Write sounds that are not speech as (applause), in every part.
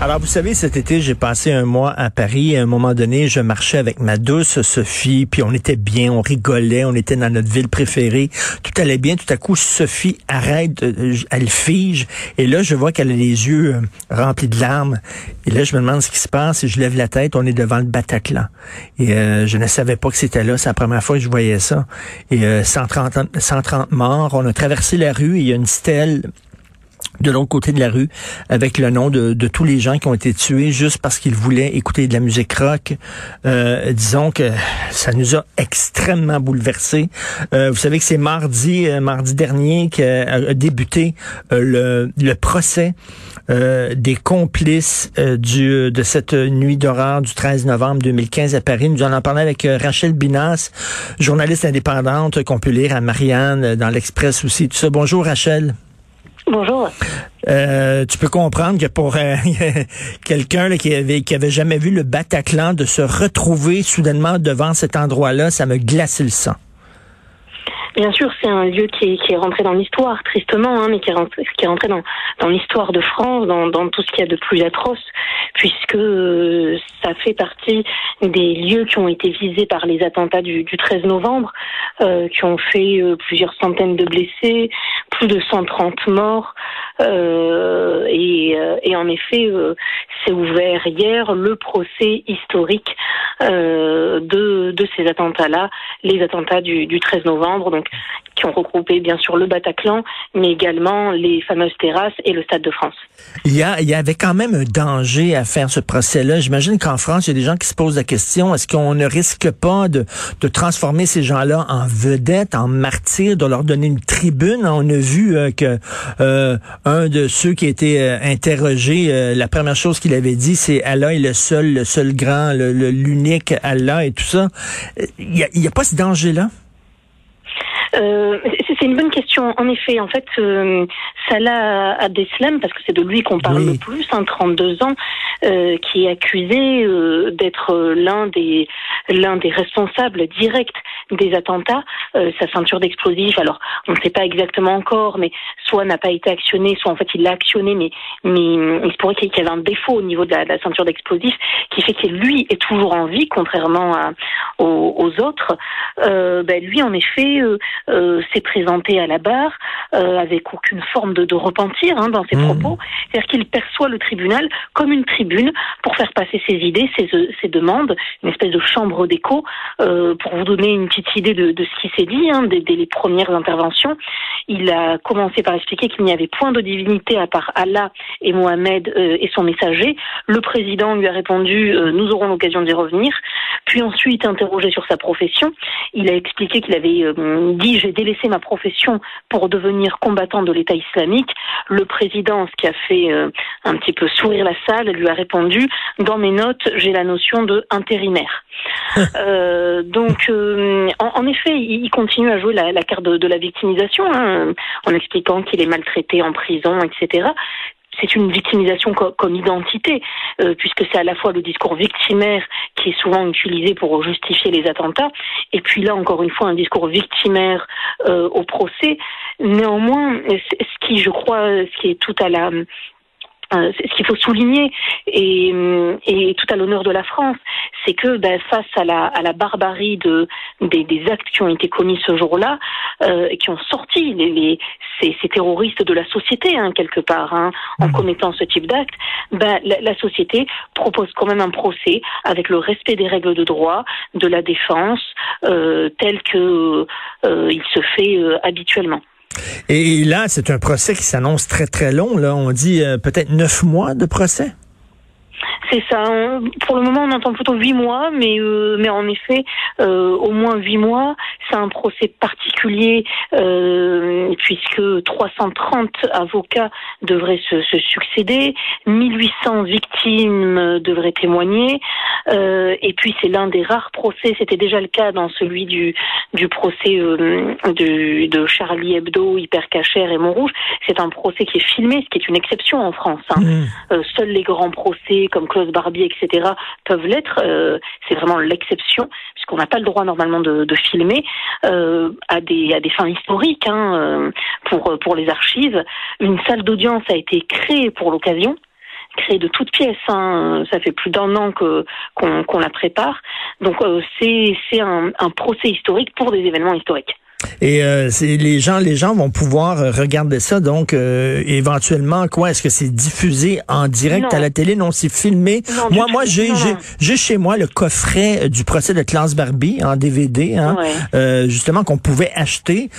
Alors, vous savez, cet été, j'ai passé un mois à Paris. À un moment donné, je marchais avec ma douce Sophie, puis on était bien, on rigolait, on était dans notre ville préférée. Tout allait bien. Tout à coup, Sophie arrête, euh, elle fige. Et là, je vois qu'elle a les yeux euh, remplis de larmes. Et là, je me demande ce qui se passe et je lève la tête. On est devant le Bataclan. Et euh, je ne savais pas que c'était là. C'est la première fois que je voyais ça. Et 130, 130 morts. On a traversé la rue et il y a une stèle de l'autre côté de la rue avec le nom de, tous les gens qui ont été tués juste parce qu'ils voulaient écouter de la musique rock. Euh, disons que ça nous a extrêmement bouleversés. Euh, vous savez que c'est mardi, euh, mardi dernier qu'a débuté le, procès des complices de cette nuit d'horreur du 13 novembre 2015 à Paris. Nous en allons parler avec Rachel Binas, journaliste indépendante qu'on peut lire à Marianne dans l'Express aussi. Tout ça. Bonjour Rachel. Bonjour. Euh, tu peux comprendre que pour euh, (laughs) quelqu'un qui avait qui avait jamais vu le Bataclan de se retrouver soudainement devant cet endroit-là, ça me glace le sang. Bien sûr, c'est un lieu qui est, qui est rentré dans l'histoire, tristement, hein, mais qui est rentré, qui est rentré dans, dans l'histoire de France, dans, dans tout ce qu'il y a de plus atroce, puisque euh, fait partie des lieux qui ont été visés par les attentats du, du 13 novembre, euh, qui ont fait euh, plusieurs centaines de blessés, plus de 130 morts, euh, et, en effet, s'est ouvert hier le procès historique de, ces attentats-là, les attentats du, du 13 novembre. Donc qui ont regroupé bien sûr le Bataclan, mais également les fameuses terrasses et le Stade de France. Il y avait quand même un danger à faire ce procès-là. J'imagine qu'en France, il y a des gens qui se posent la question, est-ce qu'on ne risque pas de, de transformer ces gens-là en vedettes, en martyrs, de leur donner une tribune? On a vu euh, que euh, un de ceux qui a été euh, interrogé, la première chose qu'il avait dit, c'est Allah est le seul, le seul grand, l'unique Allah et tout ça. Il n'y a, a pas ce danger-là? Euh, c'est une bonne question. En effet, en fait, euh, Salah Abdeslam, parce que c'est de lui qu'on parle le plus, hein, 32 ans, euh, qui est accusé euh, d'être l'un des l'un des responsables directs des attentats. Euh, sa ceinture d'explosifs, alors on ne sait pas exactement encore, mais soit n'a pas été actionné, soit en fait il l'a actionné, mais mais il se pourrait qu'il y avait un défaut au niveau de la, ceinture d'explosifs qui fait que lui est toujours en vie, contrairement à, aux, autres. Ben, lui, en effet, s'est présenté à la barre avec aucune forme de, de repentir hein, dans ses mmh. propos. C'est-à-dire qu'il perçoit le tribunal comme une tribune pour faire passer ses idées, ses, ses demandes, une espèce de chambre d'écho. Euh, pour vous donner une petite idée de, de ce qui s'est dit hein, dès, les premières interventions, il a commencé par expliquer qu'il n'y avait point de divinité à part Allah et Mohamed euh, et son messager. Le président lui a répondu euh, nous aurons l'occasion d'y revenir. Puis ensuite, interrogé sur sa profession, il a expliqué qu'il avait euh, dit j'ai délaissé ma profession pour devenir combattant de l'État islamique. Le président, ce qui a fait euh, un petit peu sourire la salle, lui a répondu dans mes notes j'ai la notion de intérimaire. (laughs) euh, donc, en, effet, il continue à jouer la, la carte de, de la victimisation, hein, en expliquant qu'il est maltraité en prison, etc c'est une victimisation comme identité, euh, puisque c'est à la fois le discours victimaire qui est souvent utilisé pour justifier les attentats, et puis là encore une fois un discours victimaire euh, au procès. Néanmoins, ce qui, je crois, ce qui est tout à la euh, ce qu'il faut souligner et, et tout à l'honneur de la France, c'est que ben, face à la, à la barbarie de, des, des actes qui ont été commis ce jour-là euh, et qui ont sorti les, les ces, ces, terroristes de la société hein, quelque part hein, en mmh. commettant ce type d'actes, ben, la, la, société propose quand même un procès avec le respect des règles de droit, de la défense, euh, tel que euh, il se fait euh, habituellement. Et là, c'est un procès qui s'annonce très, très long. Là, on dit euh, peut-être neuf mois de procès. C'est ça. Pour le moment, on entend plutôt huit mois, mais euh, mais en effet, euh, au moins huit mois. C'est un procès particulier euh, puisque 330 avocats devraient se, se, succéder, 1800 victimes devraient témoigner, euh, et puis c'est l'un des rares procès. C'était déjà le cas dans celui du du procès euh, de, de Charlie Hebdo, Hypercacher et Montrouge. C'est un procès qui est filmé, ce qui est une exception en France. Hein. Mmh. seuls les grands procès comme Klaus Barbie, etc., peuvent l'être. c'est vraiment l'exception, puisqu'on n'a pas le droit normalement de, de filmer à des à des fins historiques hein, pour pour les archives. Une salle d'audience a été créée pour l'occasion créée de toutes pièces. Hein. Ça fait plus d'un an que qu'on la prépare. Donc c'est c'est un, un procès historique pour des événements historiques. Et euh, les gens, les gens vont pouvoir euh, regarder ça. Donc, euh, éventuellement, quoi Est-ce que c'est diffusé en direct à la télé? Non, c'est filmé. moi, moi, j'ai, j'ai, chez moi le coffret du procès de Klaus Barbie en DVD, hein, justement qu'on pouvait acheter.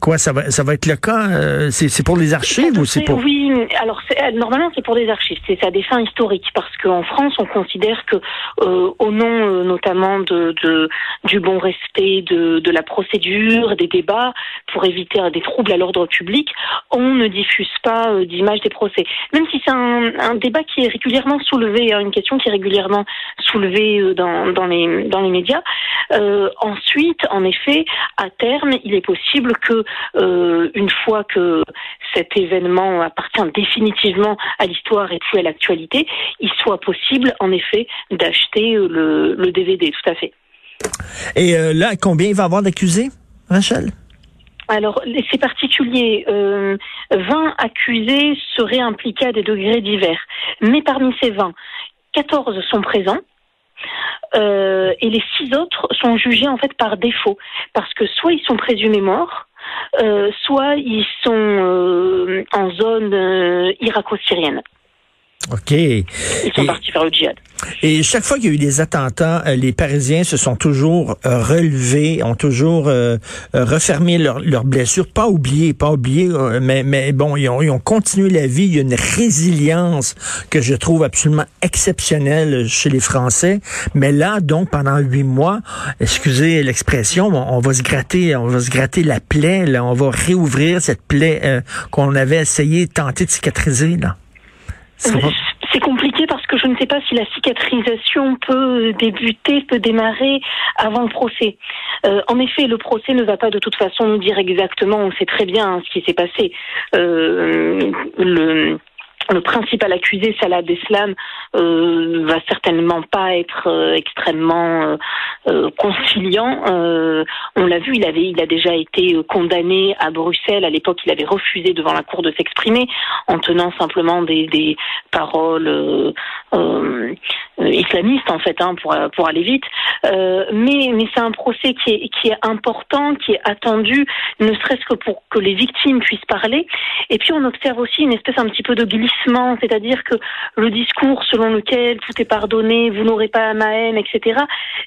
quoi Ça va, ça va être le cas? C'est pour les archives ou c'est pour Oui, alors normalement c'est pour des archives. C'est à des fins historiques parce qu'en France, on considère que au nom notamment de, de, du bon respect de, de la procédures, des débats pour éviter des troubles à l'ordre public, on ne diffuse pas euh, d'images des procès. Même si c'est un, débat qui est régulièrement soulevé, hein, une question qui est régulièrement soulevée euh, dans, les, médias. Euh, ensuite, en effet, à terme, il est possible que une fois que cet événement appartient définitivement à l'histoire et plus à l'actualité, il soit possible, en effet, d'acheter le DVD, tout à fait. Et euh, là, combien il va avoir d'accusés, Rachel? Alors, c'est particulier. Euh, 20 accusés seraient impliqués à des degrés divers. Mais parmi ces 20, 14 sont présents. Euh, et les six autres sont jugés en fait par défaut, parce que soit ils sont présumés morts, euh, soit ils sont en zone irako-syrienne. OK. Ils sont partis faire le djihad. Et chaque fois qu'il y a eu des attentats, euh, les Parisiens se sont toujours euh, relevés, ont toujours euh, refermé leurs blessures. Pas oublié, pas oublié, mais, mais bon, ils ont, ils ont continué la vie. Il y a une résilience que je trouve absolument exceptionnelle chez les Français. Mais là, donc, pendant huit mois, excusez l'expression, on, va se gratter, on va se gratter la plaie, là, on va réouvrir cette plaie qu'on avait essayé, tenter de cicatriser, là. C'est compliqué parce que je ne sais pas si la cicatrisation peut débuter, peut démarrer avant le procès. Euh, en effet, le procès ne va pas de toute façon nous dire exactement, on sait très bien ce qui s'est passé. Euh, le le principal accusé, Salah Abdeslam, euh, va certainement pas être euh, extrêmement euh, euh, conciliant. on l'a vu, il avait, il a déjà été condamné à Bruxelles. À l'époque, il avait refusé devant la cour de s'exprimer en tenant simplement des, des paroles islamistes en fait, hein, pour pour aller vite. mais mais c'est un procès qui est qui est important, qui est attendu, ne serait-ce que pour que les victimes puissent parler. Et puis on observe aussi une espèce un petit peu de glissement c'est-à-dire que le discours selon lequel tout est pardonné, vous n'aurez pas ma haine, etc.,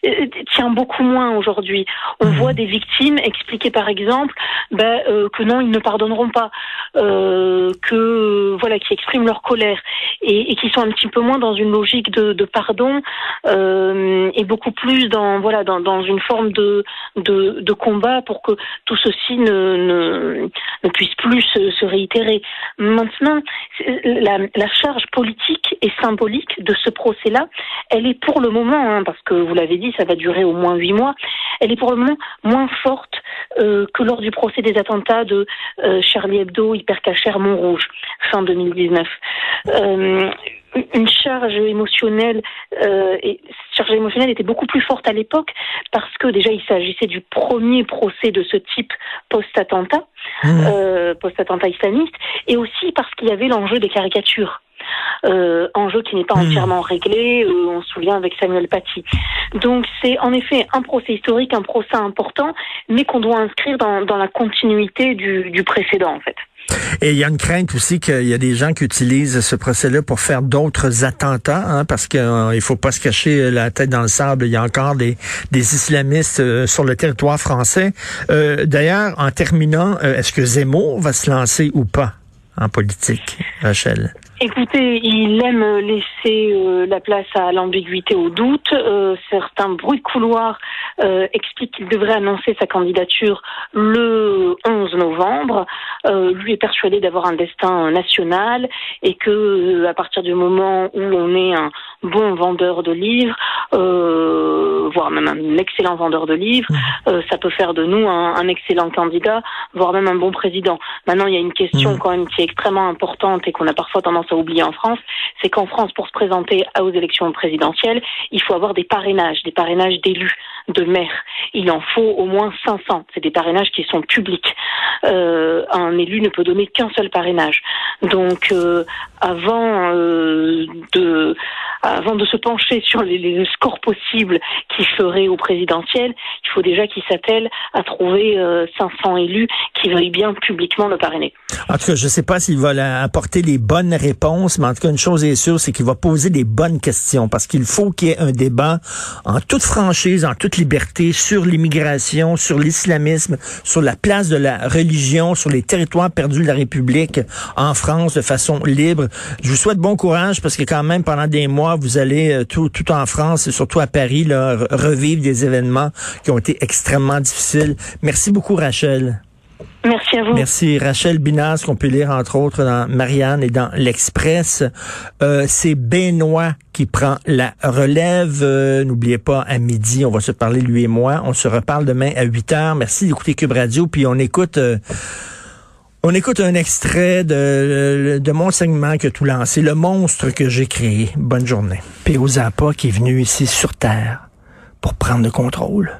euh, tient beaucoup moins aujourd'hui. On voit des victimes expliquer par exemple ben, euh, que non, ils ne pardonneront pas, euh, que voilà, qui expriment leur colère et, qui sont un petit peu moins dans une logique de, pardon et beaucoup plus dans voilà dans, une forme de, de, combat pour que tout ceci ne, ne, puisse plus se, se réitérer. Maintenant, la, charge politique et symbolique de ce procès-là, elle est pour le moment, hein, parce que vous l'avez dit, ça va durer au moins huit mois, elle est pour le moment moins forte euh, que lors du procès des attentats de euh, Charlie Hebdo, Hypercacher, Montrouge, fin 2019. Euh, une charge émotionnelle et charge émotionnelle était beaucoup plus forte à l'époque parce que déjà il s'agissait du premier procès de ce type post-attentat, mmh. post-attentat islamiste, et aussi parce qu'il y avait l'enjeu des caricatures. Euh, enjeu qui n'est pas mmh. entièrement réglé. Euh, on se souvient avec Samuel Paty. Donc c'est en effet un procès historique, un procès important, mais qu'on doit inscrire dans, dans la continuité du, du précédent en fait. Et il y a une crainte aussi qu'il y a des gens qui utilisent ce procès-là pour faire d'autres attentats, hein, parce qu'il euh, il faut pas se cacher la tête dans le sable. Il y a encore des, des islamistes euh, sur le territoire français. Euh, D'ailleurs, en terminant, euh, est-ce que Zemmour va se lancer ou pas en politique, Rachel? Écoutez, il aime laisser euh, la place à l'ambiguïté, au doute. Euh, certains bruits de couloir euh, expliquent qu'il devrait annoncer sa candidature le 11 novembre. lui est persuadé d'avoir un destin national et que à partir du moment où on est un bon vendeur de livres, voire même un excellent vendeur de livres, mmh. ça peut faire de nous un, un, excellent candidat, voire même un bon président. Maintenant, il y a une question mmh. quand même qui est extrêmement importante et qu'on a parfois tendance à oublier en France, c'est qu'en France, pour se présenter aux élections présidentielles, il faut avoir des parrainages, des parrainages d'élus, de maires. Il en faut au moins 500. C'est des parrainages qui sont publics. Euh, un élu ne peut donner qu'un seul parrainage. Donc, euh, avant euh, de avant de se pencher sur les, les scores possibles qui feraient au présidentiel, il faut déjà qu'il s'attelle à trouver 500 euh, élus qui veuillent bien publiquement le parrainer. En tout cas, je ne sais pas s'il va apporter les bonnes réponses, mais en tout cas, une chose est sûre, c'est qu'il va poser des bonnes questions parce qu'il faut qu'il y ait un débat en toute franchise, en toute liberté sur l'immigration, sur l'islamisme, sur la place de la religion, sur les territoires perdus de la République en France de façon libre. Je vous souhaite bon courage parce que quand même, pendant des mois, vous allez euh, tout, tout en France et surtout à Paris là, revivre des événements qui ont été extrêmement difficiles. Merci beaucoup, Rachel. Merci à vous. Merci. Rachel Binas, qu'on peut lire entre autres dans Marianne et dans l'Express. Euh, c'est Benoît qui prend la relève. Euh, n'oubliez pas, à midi, on va se parler, lui et moi. On se reparle demain à 8 heures. Merci d'écouter Cube Radio. Puis on écoute... On écoute un extrait de, de mon segment que tout lancé, le monstre que j'ai créé. Bonne journée. P.O. Zappa qui est venu ici sur Terre pour prendre le contrôle.